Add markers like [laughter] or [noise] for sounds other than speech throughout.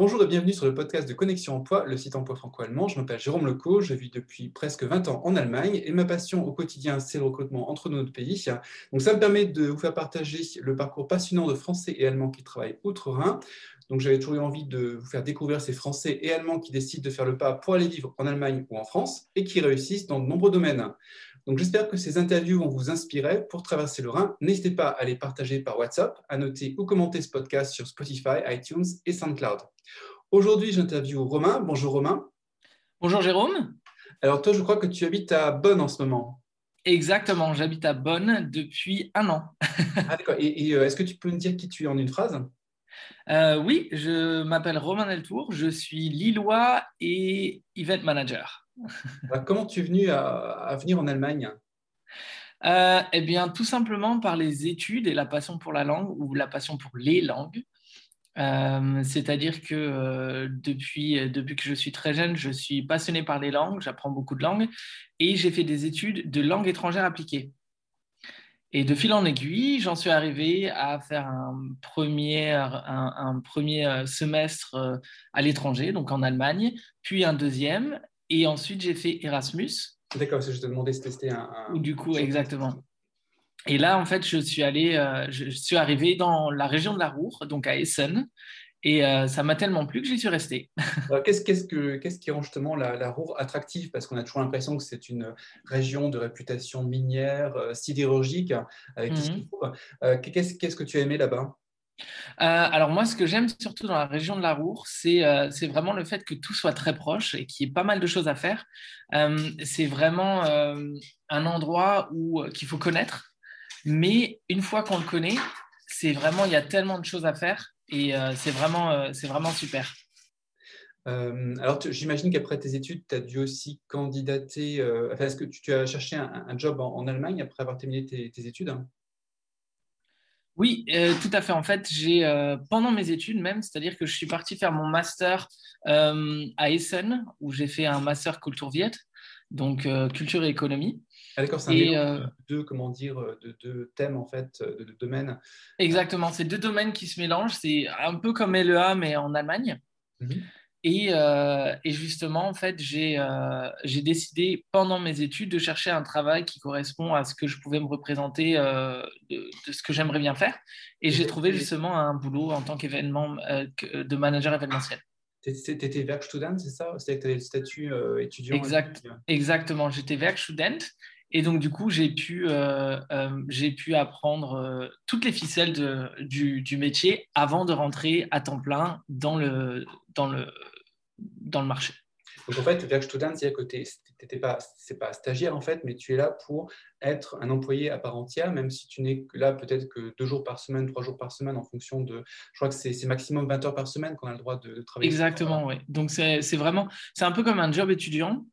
Bonjour et bienvenue sur le podcast de Connexion Emploi, le site emploi franco-allemand. Je m'appelle Jérôme Leco, je vis depuis presque 20 ans en Allemagne et ma passion au quotidien, c'est le recrutement entre nos deux pays. Donc ça me permet de vous faire partager le parcours passionnant de Français et Allemands qui travaillent outre-Rhin. Donc j'avais toujours eu envie de vous faire découvrir ces Français et Allemands qui décident de faire le pas pour aller vivre en Allemagne ou en France et qui réussissent dans de nombreux domaines. Donc j'espère que ces interviews vont vous inspirer pour traverser le Rhin. N'hésitez pas à les partager par WhatsApp, à noter ou commenter ce podcast sur Spotify, iTunes et SoundCloud. Aujourd'hui, j'interviewe Romain. Bonjour Romain. Bonjour Jérôme. Alors toi, je crois que tu habites à Bonn en ce moment. Exactement, j'habite à Bonn depuis un an. [laughs] ah, d'accord. Et, euh, est-ce que tu peux me dire qui tu es en une phrase? Euh, Oui, je m'appelle Romain Deltour, je suis Lillois et event manager. Comment tu es venu à, venir en Allemagne? Euh, Eh bien, tout simplement par les études et la passion pour la langue ou la passion pour les langues. Euh, c'est-à-dire que euh, depuis, depuis que je suis très jeune, je suis passionné par les langues, j'apprends beaucoup de langues et j'ai fait des études de langue étrangère appliquée. Et de fil en aiguille, j'en suis arrivé à faire un premier, un, premier semestre à l'étranger, donc en Allemagne, puis un deuxième, et ensuite j'ai fait Erasmus. D'accord, je te demandais si c'était un, un... Du coup, exactement. Et là, en fait, je suis allé, euh, je suis arrivé dans la région de la Roure, donc à Essen, et euh, ça m'a tellement plu que j'y suis resté. [laughs] Qu'est-ce qu'est-ce qui rend justement la, la Roure attractive? Parce qu'on a toujours l'impression que c'est une région de réputation minière, euh, sidérurgique, avec tout ce qu'il mmh faut. Qu'est-ce que tu as aimé là-bas? Alors moi, ce que j'aime surtout dans la région de la Roure, c'est vraiment le fait que tout soit très proche et qu'il y ait pas mal de choses à faire. c'est vraiment un endroit qu'il faut connaître mais une fois qu'on le connaît, c'est vraiment, il y a tellement de choses à faire et euh, c'est vraiment, euh, vraiment super. Euh, alors, j'imagine qu'après tes études, tu as dû aussi candidater. enfin, est-ce que tu, as cherché un, job en, Allemagne après avoir terminé tes, études? Oui, tout à fait. En fait, j'ai pendant mes études même, c'est-à-dire que je suis parti faire mon master à Essen, où j'ai fait un master Kulturviet, donc culture et économie. Ah, d'accord, c'est un euh, de deux, comment dire, de deux thèmes en fait, de deux domaines. Exactement, c'est deux domaines qui se mélangent. C'est un peu comme LEA mais en Allemagne. Mhm. Et, euh, et, justement, en fait, euh, j'ai décidé pendant mes études de chercher un travail qui correspond à ce que je pouvais me représenter de, de, ce que j'aimerais bien faire. Et j'ai trouvé justement un boulot en tant qu'événement de manager événementiel. Tu étais Werkstudent, c'est ça? C'était que tu avais le statut étudiant exact, Exactement, j'étais Werkstudent. Et donc, du coup, j'ai pu, euh, euh, j'ai pu apprendre euh, toutes les ficelles de, du, du, métier avant de rentrer à temps plein dans le, dans le, dans le marché. Donc, en fait, Werkstudent, c'est à côté. Tu pas, c'est pas stagiaire, en fait, mais tu es là pour être un employé à part entière, même si tu n'es là peut-être que deux jours par semaine, trois jours par semaine, en fonction de. Je crois que c'est maximum 20 heures par semaine qu'on a le droit de, travailler. Exactement, oui. Donc, c'est vraiment. C'est un peu comme un job étudiant,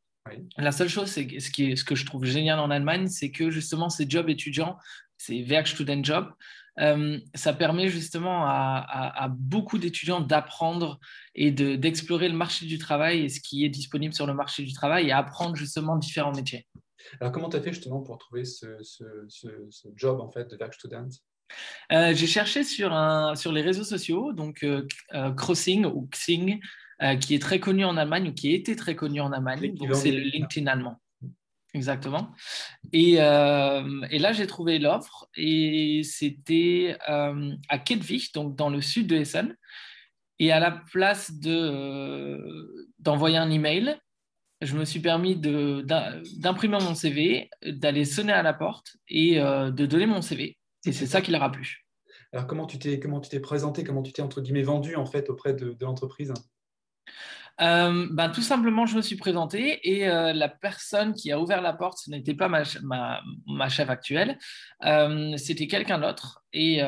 la seule chose, c'est ce, qui est, ce que je trouve génial en Allemagne, c'est que justement ces jobs étudiants, ces Werkstudentenjob, euh, ça permet justement à, beaucoup d'étudiants d'apprendre et d'explorer le marché du travail et ce qui est disponible sur le marché du travail et apprendre justement différents métiers. Alors, comment tu as fait justement pour trouver ce, job en fait de Werkstudent? Euh, J'ai cherché sur, un, sur les réseaux sociaux, donc euh, Crossing ou Xing, euh, qui est très connu en Allemagne ou qui été très connu en Allemagne. Donc, c'est le LinkedIn allemand. Exactement. Et, euh, et là, j'ai trouvé l'offre et c'était euh, à Kettwig, donc dans le sud de Essen. Et à la place d'envoyer un email, je me suis permis d'imprimer mon CV, d'aller sonner à la porte et de donner mon CV. Et c'est ça qui leur a plu. Alors, comment tu t'es présenté, comment tu t'es entre guillemets vendu en fait auprès de, de l'entreprise? Euh, ben, Tout simplement, je me suis présenté et euh, la personne qui a ouvert la porte, ce n'était pas ma, ma, chef actuelle, euh, c'était quelqu'un d'autre. Et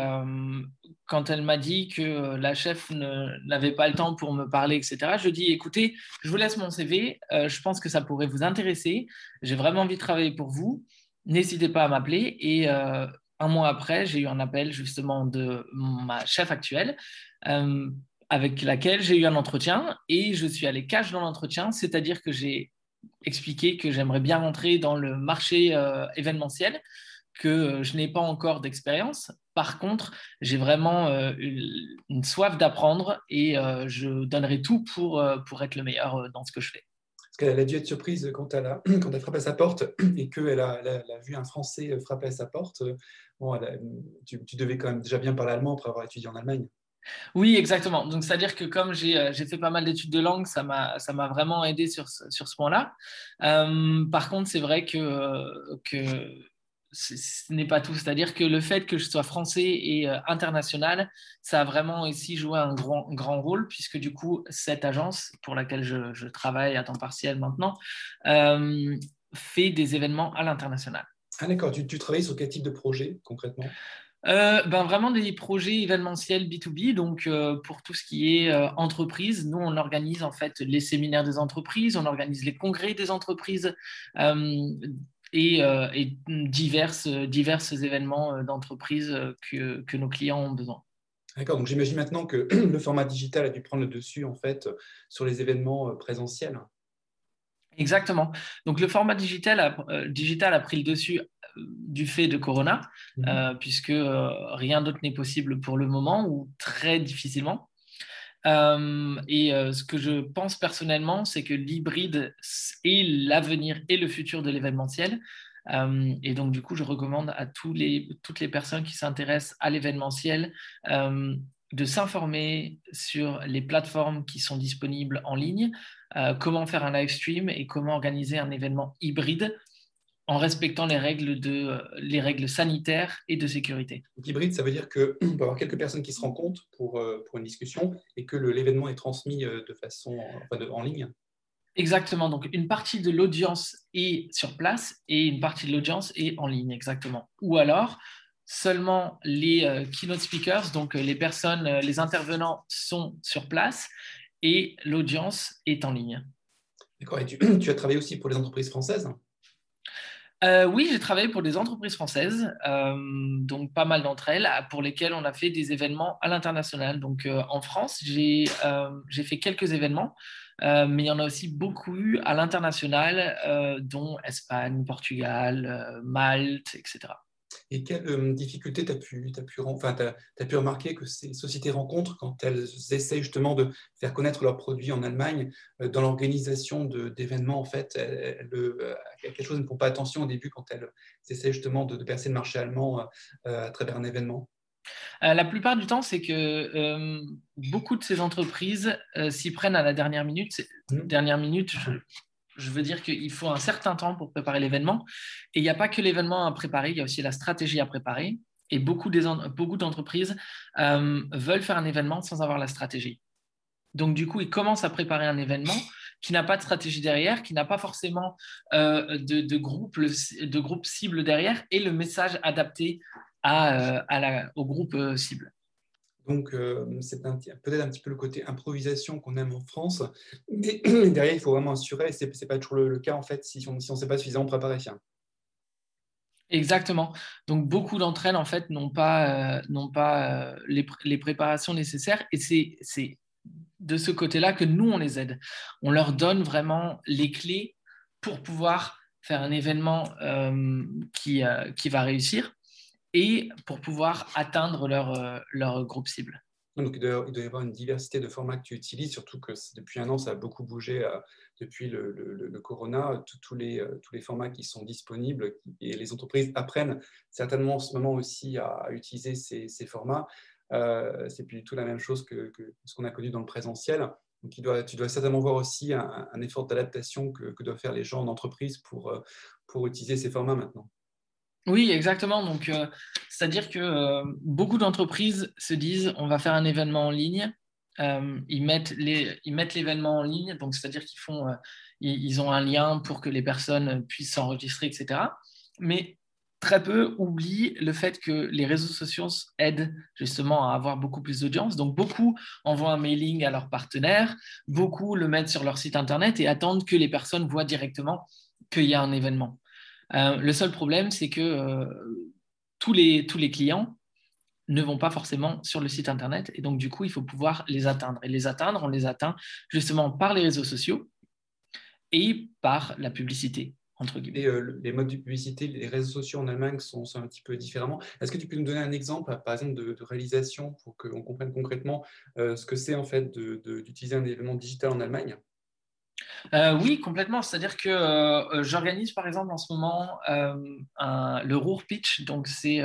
quand elle m'a dit que la chef n'avait pas le temps pour me parler, etc., je dis, écoutez, je vous laisse mon CV, je pense que ça pourrait vous intéresser, j'ai vraiment envie de travailler pour vous, n'hésitez pas à m'appeler. Et un mois après, j'ai eu un appel justement de ma chef actuelle avec laquelle j'ai eu un entretien et je suis allé cash dans l'entretien, c'est-à-dire que j'ai expliqué que j'aimerais bien rentrer dans le marché euh, événementiel, que je n'ai pas encore d'expérience. Par contre, j'ai vraiment une soif d'apprendre et je donnerai tout pour, pour être le meilleur dans ce que je fais. Parce qu'elle a dû être surprise quand elle a, [clears throat] quand elle frappé à sa porte et qu'elle a, elle a, vu un Français frapper à sa porte. Bon, tu devais quand même déjà bien parler allemand après avoir étudié en Allemagne. Oui, exactement. Donc, c'est-à-dire que comme j'ai euh, fait pas mal d'études de langue, ça m'a vraiment aidé sur, ce point-là. Euh, par contre, c'est vrai que, que ce n'est pas tout. C'est-à-dire que le fait que je sois français et euh, international, ça a vraiment aussi joué un grand, rôle, puisque du coup, cette agence pour laquelle je, travaille à temps partiel maintenant fait des événements à l'international. Ah d'accord, tu travailles sur quel type de projet concrètement? Euh, ben Vraiment des projets événementiels B2B. Donc, euh, pour tout ce qui est euh, entreprise, nous, on organise en fait les séminaires des entreprises, on organise les congrès des entreprises et, et diverses, diverses événements d'entreprise que, que, nos clients ont besoin. D'accord, donc j'imagine maintenant que [clears throat] le format digital a dû prendre le dessus en fait sur les événements présentiels. Exactement. Donc le format digital a, digital a pris le dessus du fait de Corona, mhm. euh, puisque euh, rien d'autre n'est possible pour le moment ou très difficilement. Euh, et ce que je pense personnellement, c'est que l'hybride est l'avenir et le futur de l'événementiel. et donc, du coup, je recommande à tous les, toutes les personnes qui s'intéressent à l'événementiel de s'informer sur les plateformes qui sont disponibles en ligne, comment faire un live stream et comment organiser un événement hybride en respectant les règles, de, les règles sanitaires et de sécurité. hybride, ça veut dire qu'on [clears throat] peut avoir quelques personnes qui se rencontrent pour, euh, pour une discussion et que l'événement est transmis euh, de façon en ligne Exactement. Donc, une partie de l'audience est sur place et une partie de l'audience est en ligne, exactement. Ou alors, seulement les euh, keynote speakers, donc les personnes, les intervenants sont sur place et l'audience est en ligne. D'accord. Et tu, [clears throat] tu, as travaillé aussi pour les entreprises françaises? Euh, oui, j'ai travaillé pour des entreprises françaises, euh, donc pas mal d'entre elles, pour lesquelles on a fait des événements à l'international. Donc euh, en France, j'ai fait quelques événements, mais il y en a aussi beaucoup à l'international, dont Espagne, Portugal, Malte, etc. Et quelles euh, difficultés tu as pu, as pu, enfin, as, pu remarquer que ces sociétés rencontrent quand elles essaient justement de faire connaître leurs produits en Allemagne euh, dans l'organisation d'événements En fait, elles, euh, quelque chose ne font pas attention au début quand elles essaient justement de, percer le marché allemand à travers un événement? La plupart du temps, c'est que beaucoup de ces entreprises s'y prennent à la dernière minute. Mmh. Dernière minute, je, je veux dire qu'il faut un certain temps pour préparer l'événement. Et il n'y a pas que l'événement à préparer, il y a aussi la stratégie à préparer. Et beaucoup d'entreprises euh, veulent faire un événement sans avoir la stratégie. Donc, du coup, ils commencent à préparer un événement qui n'a pas de stratégie derrière, qui n'a pas forcément euh, de, groupe, cible derrière et le message adapté euh, au groupe cible. Donc, euh, c'est peut-être un petit peu le côté improvisation qu'on aime en France. Mais [clears throat] derrière, il faut vraiment assurer, et ce n'est pas toujours le, cas, en fait, si on ne si s'est pas suffisamment préparé. Exactement. Donc, beaucoup d'entre elles, en fait, n'ont pas, euh, euh, les, préparations nécessaires. Et c'est de ce côté-là que nous, on les aide. On leur donne vraiment les clés pour pouvoir faire un événement qui va réussir et pour pouvoir atteindre leur, euh, leur groupe cible. Donc, il doit, y avoir une diversité de formats que tu utilises, surtout que depuis un an, ça a beaucoup bougé euh, depuis le, le, corona, tous les, euh, tous les formats qui sont disponibles et les entreprises apprennent certainement en ce moment aussi à, utiliser ces, ces formats. c'est plus du tout la même chose que, ce qu'on a connu dans le présentiel. Donc, tu dois certainement voir aussi un, un effort d'adaptation que, que, doivent faire les gens en entreprise pour, pour utiliser ces formats maintenant. Oui, exactement. Donc, euh, c'est-à-dire que euh, beaucoup d'entreprises se disent on va faire un événement en ligne. Euh, ils mettent l'événement en ligne, donc c'est-à-dire qu'ils font, ils, ont un lien pour que les personnes puissent s'enregistrer, etc. Mais très peu oublient le fait que les réseaux sociaux aident justement à avoir beaucoup plus d'audience. Donc, beaucoup envoient un mailing à leurs partenaires, beaucoup le mettent sur leur site internet et attendent que les personnes voient directement qu'il y a un événement. Euh, le seul problème, c'est que euh, tous, les, tous les clients ne vont pas forcément sur le site Internet. Et donc, du coup, il faut pouvoir les atteindre. Et les atteindre, on les atteint justement par les réseaux sociaux et par la publicité. entre guillemets. Et les modes de publicité, les réseaux sociaux en Allemagne sont, un petit peu différemment. Est-ce que tu peux nous donner un exemple, par exemple, de, réalisation pour qu'on comprenne concrètement ce que c'est en fait d'utiliser un événement digital en Allemagne? Oui, complètement. C'est-à-dire que j'organise par exemple en ce moment le Ruhr Pitch. Donc, c'est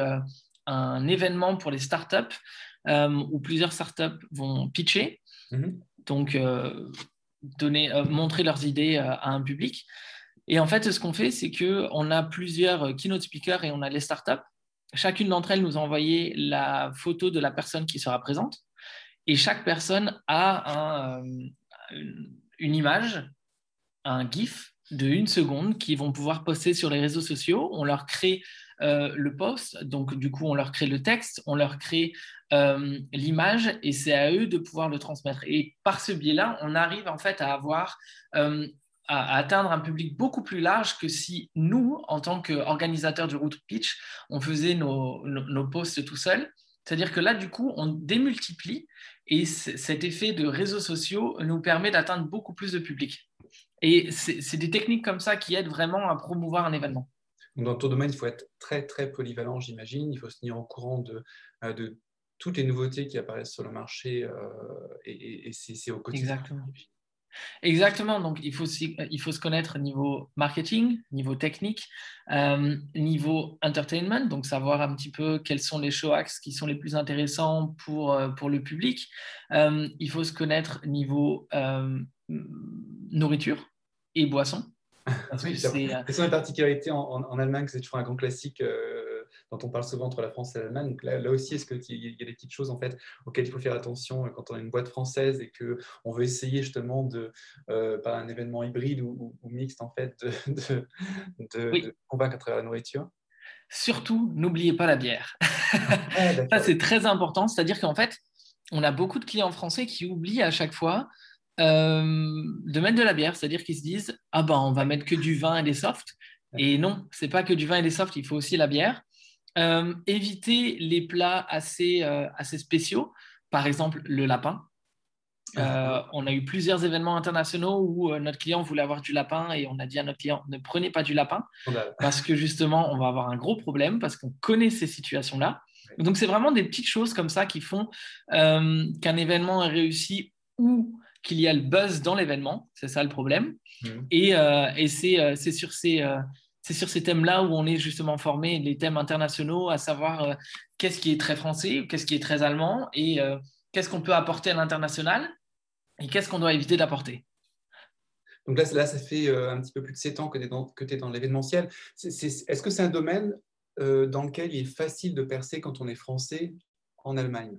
un événement pour les startups où plusieurs startups vont pitcher. Mmh donc, donner, montrer leurs idées à un public. Et en fait, ce qu'on fait, c'est qu'on a plusieurs keynote speakers et on a les startups. Chacune d'entre elles nous a envoyé la photo de la personne qui sera présente. Et chaque personne a une image, un GIF de une seconde qu'ils vont pouvoir poster sur les réseaux sociaux. On leur crée euh, le post, donc du coup on leur crée le texte, on leur crée euh, l'image et c'est à eux de pouvoir le transmettre. Et par ce biais-là, on arrive en fait à avoir euh, à, atteindre un public beaucoup plus large que si nous, en tant qu'organisateurs du route pitch, on faisait nos, nos, posts tout seuls. C'est-à-dire que là, du coup, on démultiplie et cet effet de réseaux sociaux nous permet d'atteindre beaucoup plus de public. Et c'est des techniques comme ça qui aident vraiment à promouvoir un événement. Dans ton domaine, il faut être très, très polyvalent, j'imagine. Il faut se tenir au courant de, euh, de toutes les nouveautés qui apparaissent sur le marché euh, et, et c'est au quotidien. Exactement. Exactement, donc il faut, il faut se connaître niveau marketing, niveau technique, euh, niveau entertainment, donc savoir un petit peu quels sont les show acts qui sont les plus intéressants pour, euh, pour le public. Euh, il faut se connaître niveau nourriture et boisson. c'est une particularité en, en, en Allemagne, c'est toujours un grand classique dont on parle souvent entre la France et l'Allemagne. Donc là, aussi, est-ce qu'il y a des petites choses en fait auxquelles il faut faire attention euh, quand on a une boîte française et que on veut essayer justement de, euh, par un événement hybride ou, mixte en fait, de, de, convaincre à travers la nourriture? Surtout, n'oubliez pas la bière. Ah, [laughs] Ça, c'est très important. C'est-à-dire qu'en fait, on a beaucoup de clients français qui oublient à chaque fois euh, de mettre de la bière. C'est-à-dire qu'ils se disent Ah ben, on va mettre que du vin et des softs. Et non, c'est pas que du vin et des softs, il faut aussi la bière. Euh, éviter les plats assez, euh, assez spéciaux, par exemple le lapin. Euh, on a eu plusieurs événements internationaux où notre client voulait avoir du lapin et on a dit à notre client ne prenez pas du lapin [laughs] parce que justement on va avoir un gros problème parce qu'on connaît ces situations-là. Donc c'est vraiment des petites choses comme ça qui font qu'un événement est réussi ou qu'il y a le buzz dans l'événement, c'est ça le problème. Mmh. Et, et c'est sur ces c'est sur ces thèmes-là où on est justement formé, les thèmes internationaux, à savoir euh, qu'est-ce qui est très français, qu'est-ce qui est très allemand, et euh, qu'est-ce qu'on peut apporter à l'international, et qu'est-ce qu'on doit éviter d'apporter. Donc là, là, ça fait euh, un petit peu plus de 7 ans que tu es dans, dans l'événementiel. Est-ce que c'est un domaine dans lequel il est facile de percer quand on est français en Allemagne?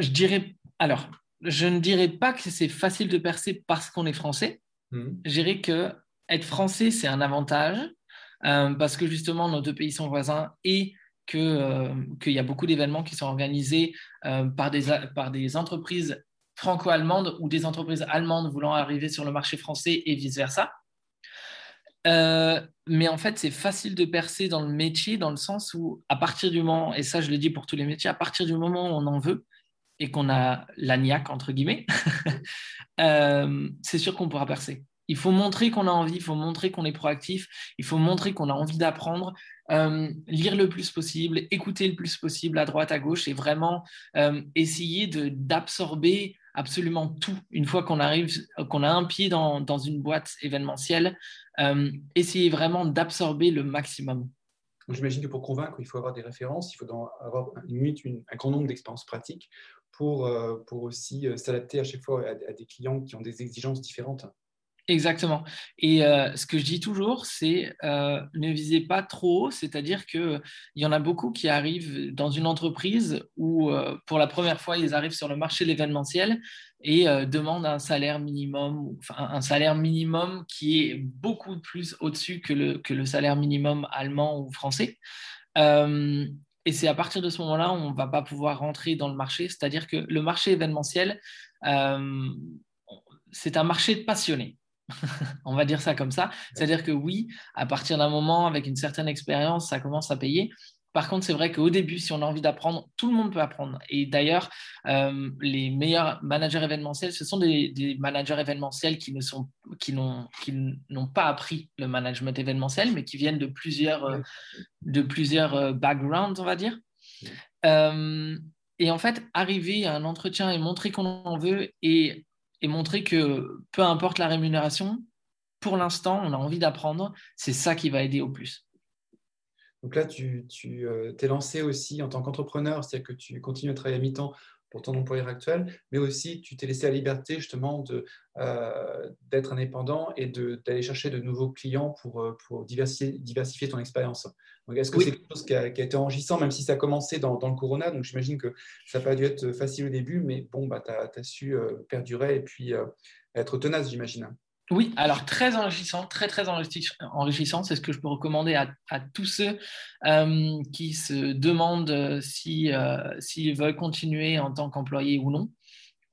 Je dirais... Alors, je ne dirais pas que c'est facile de percer parce qu'on est français. Hmm. Je dirais que être français, c'est un avantage euh, parce que justement, nos deux pays sont voisins et euh, qu'il y a beaucoup d'événements qui sont organisés euh, par, des, par des entreprises franco-allemandes ou des entreprises allemandes voulant arriver sur le marché français et vice-versa. mais en fait, c'est facile de percer dans le métier dans le sens où, à partir du moment, et ça je le dis pour tous les métiers, à partir du moment où on en veut, et qu'on a la niaque, entre guillemets, [laughs] euh, c'est sûr qu'on pourra percer. Il faut montrer qu'on a envie, il faut montrer qu'on est proactif, il faut montrer qu'on a envie d'apprendre, euh, lire le plus possible, écouter le plus possible à droite, à gauche et vraiment euh, essayer d'absorber absolument tout. Une fois qu'on arrive, qu'on a un pied dans, dans une boîte événementielle, essayer vraiment d'absorber le maximum. J'imagine que pour convaincre, il faut avoir des références, il faut avoir un grand nombre d'expériences pratiques pour, euh, pour aussi euh, s'adapter à chaque fois à, des clients qui ont des exigences différentes. Exactement. Et euh, ce que je dis toujours, c'est ne visez pas trop, c'est-à-dire qu'il y en a beaucoup qui arrivent dans une entreprise où pour la première fois, ils arrivent sur le marché de l'événementiel et demandent un salaire minimum, enfin un salaire minimum qui est beaucoup plus au-dessus que le, que le salaire minimum allemand ou français. Et c'est à partir de ce moment-là, on ne va pas pouvoir rentrer dans le marché. C'est-à-dire que le marché événementiel, euh, c'est un marché de passionnés. [laughs] on va dire ça comme ça. C'est-à-dire que oui, à partir d'un moment, avec une certaine expérience, ça commence à payer. Par contre, c'est vrai qu'au début, si on a envie d'apprendre, tout le monde peut apprendre. Et d'ailleurs, euh, les meilleurs managers événementiels, ce sont des, managers événementiels qui ne sont, qui n'ont, qui n'ont pas appris le management événementiel, mais qui viennent de plusieurs, euh, de plusieurs euh, backgrounds, on va dire. et en fait, arriver à un entretien et montrer qu'on en veut et, et montrer que peu importe la rémunération, pour l'instant, on a envie d'apprendre, c'est ça qui va aider au plus. Donc là, tu, tu euh, t'es lancé aussi en tant qu'entrepreneur, c'est-à-dire que tu continues à travailler à mi-temps pour ton employeur actuel, mais aussi tu t'es laissé la liberté justement de, euh, d'être indépendant et d'aller chercher de nouveaux clients pour, euh, pour diversifier, diversifier ton expérience. Donc est-ce que c'est quelque chose qui a, qui a, été enrichissant, même si ça a commencé dans, dans le corona? Donc j'imagine que ça n'a pas dû être facile au début, mais bon, bah, tu as, su perdurer et puis être tenace, j'imagine. Oui, alors très enrichissant, très très enrichissant. C'est ce que je peux recommander à, tous ceux euh, qui se demandent euh, si euh, s'ils veulent continuer en tant qu'employé ou non.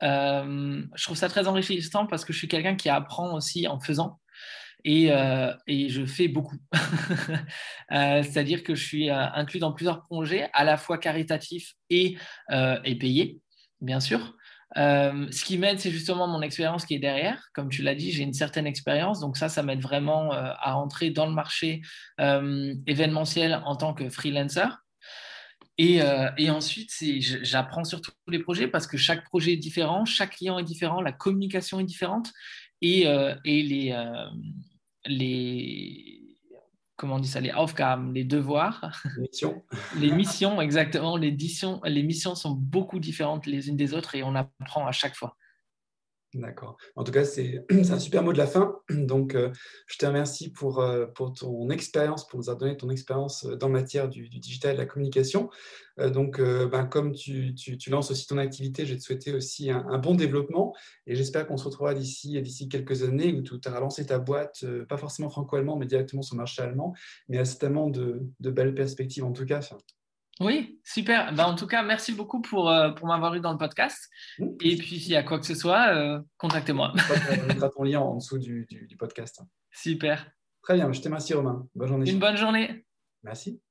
je trouve ça très enrichissant parce que je suis quelqu'un qui apprend aussi en faisant. Et, et je fais beaucoup. [laughs] C'est-à-dire que je suis inclus dans plusieurs projets, à la fois caritatifs et, et payés, bien sûr. Euh, ce qui m'aide, c'est justement mon expérience qui est derrière. Comme tu l'as dit, j'ai une certaine expérience, donc ça, ça m'aide vraiment euh, à entrer dans le marché euh, événementiel en tant que freelancer. Et, ensuite, j'apprends sur tous les projets parce que chaque projet est différent, chaque client est différent, la communication est différente et, et les, les, comment on dit ça, les Aufgaben, les devoirs. Les missions. [laughs] les missions, exactement. Les, les missions sont beaucoup différentes les unes des autres et on apprend à chaque fois. D'accord. En tout cas, [clears throat] c'est un super mot de la fin. [clears throat] Donc, euh, je te remercie pour, euh, pour ton expérience, pour nous avoir donné ton expérience euh, dans matière du, digital et de la communication. donc, ben, comme tu, lances aussi ton activité, je vais te souhaiter aussi un, bon développement. Et j'espère qu'on se retrouvera d'ici d'ici quelques années où tu auras lancé ta boîte, pas forcément franco-allemand, mais directement sur le marché allemand. Mais certainement de, de belles perspectives en tout cas. Oui, super. Ben, en tout cas, merci beaucoup pour, euh, pour m'avoir eu dans le podcast. Et puis, s'il y a quoi que ce soit, euh, contactez-moi. On [laughs] mettra ton lien en dessous du, du, du podcast. Super. Très bien, je te remercie Romain. Bonne journée. Une bonne journée. Merci.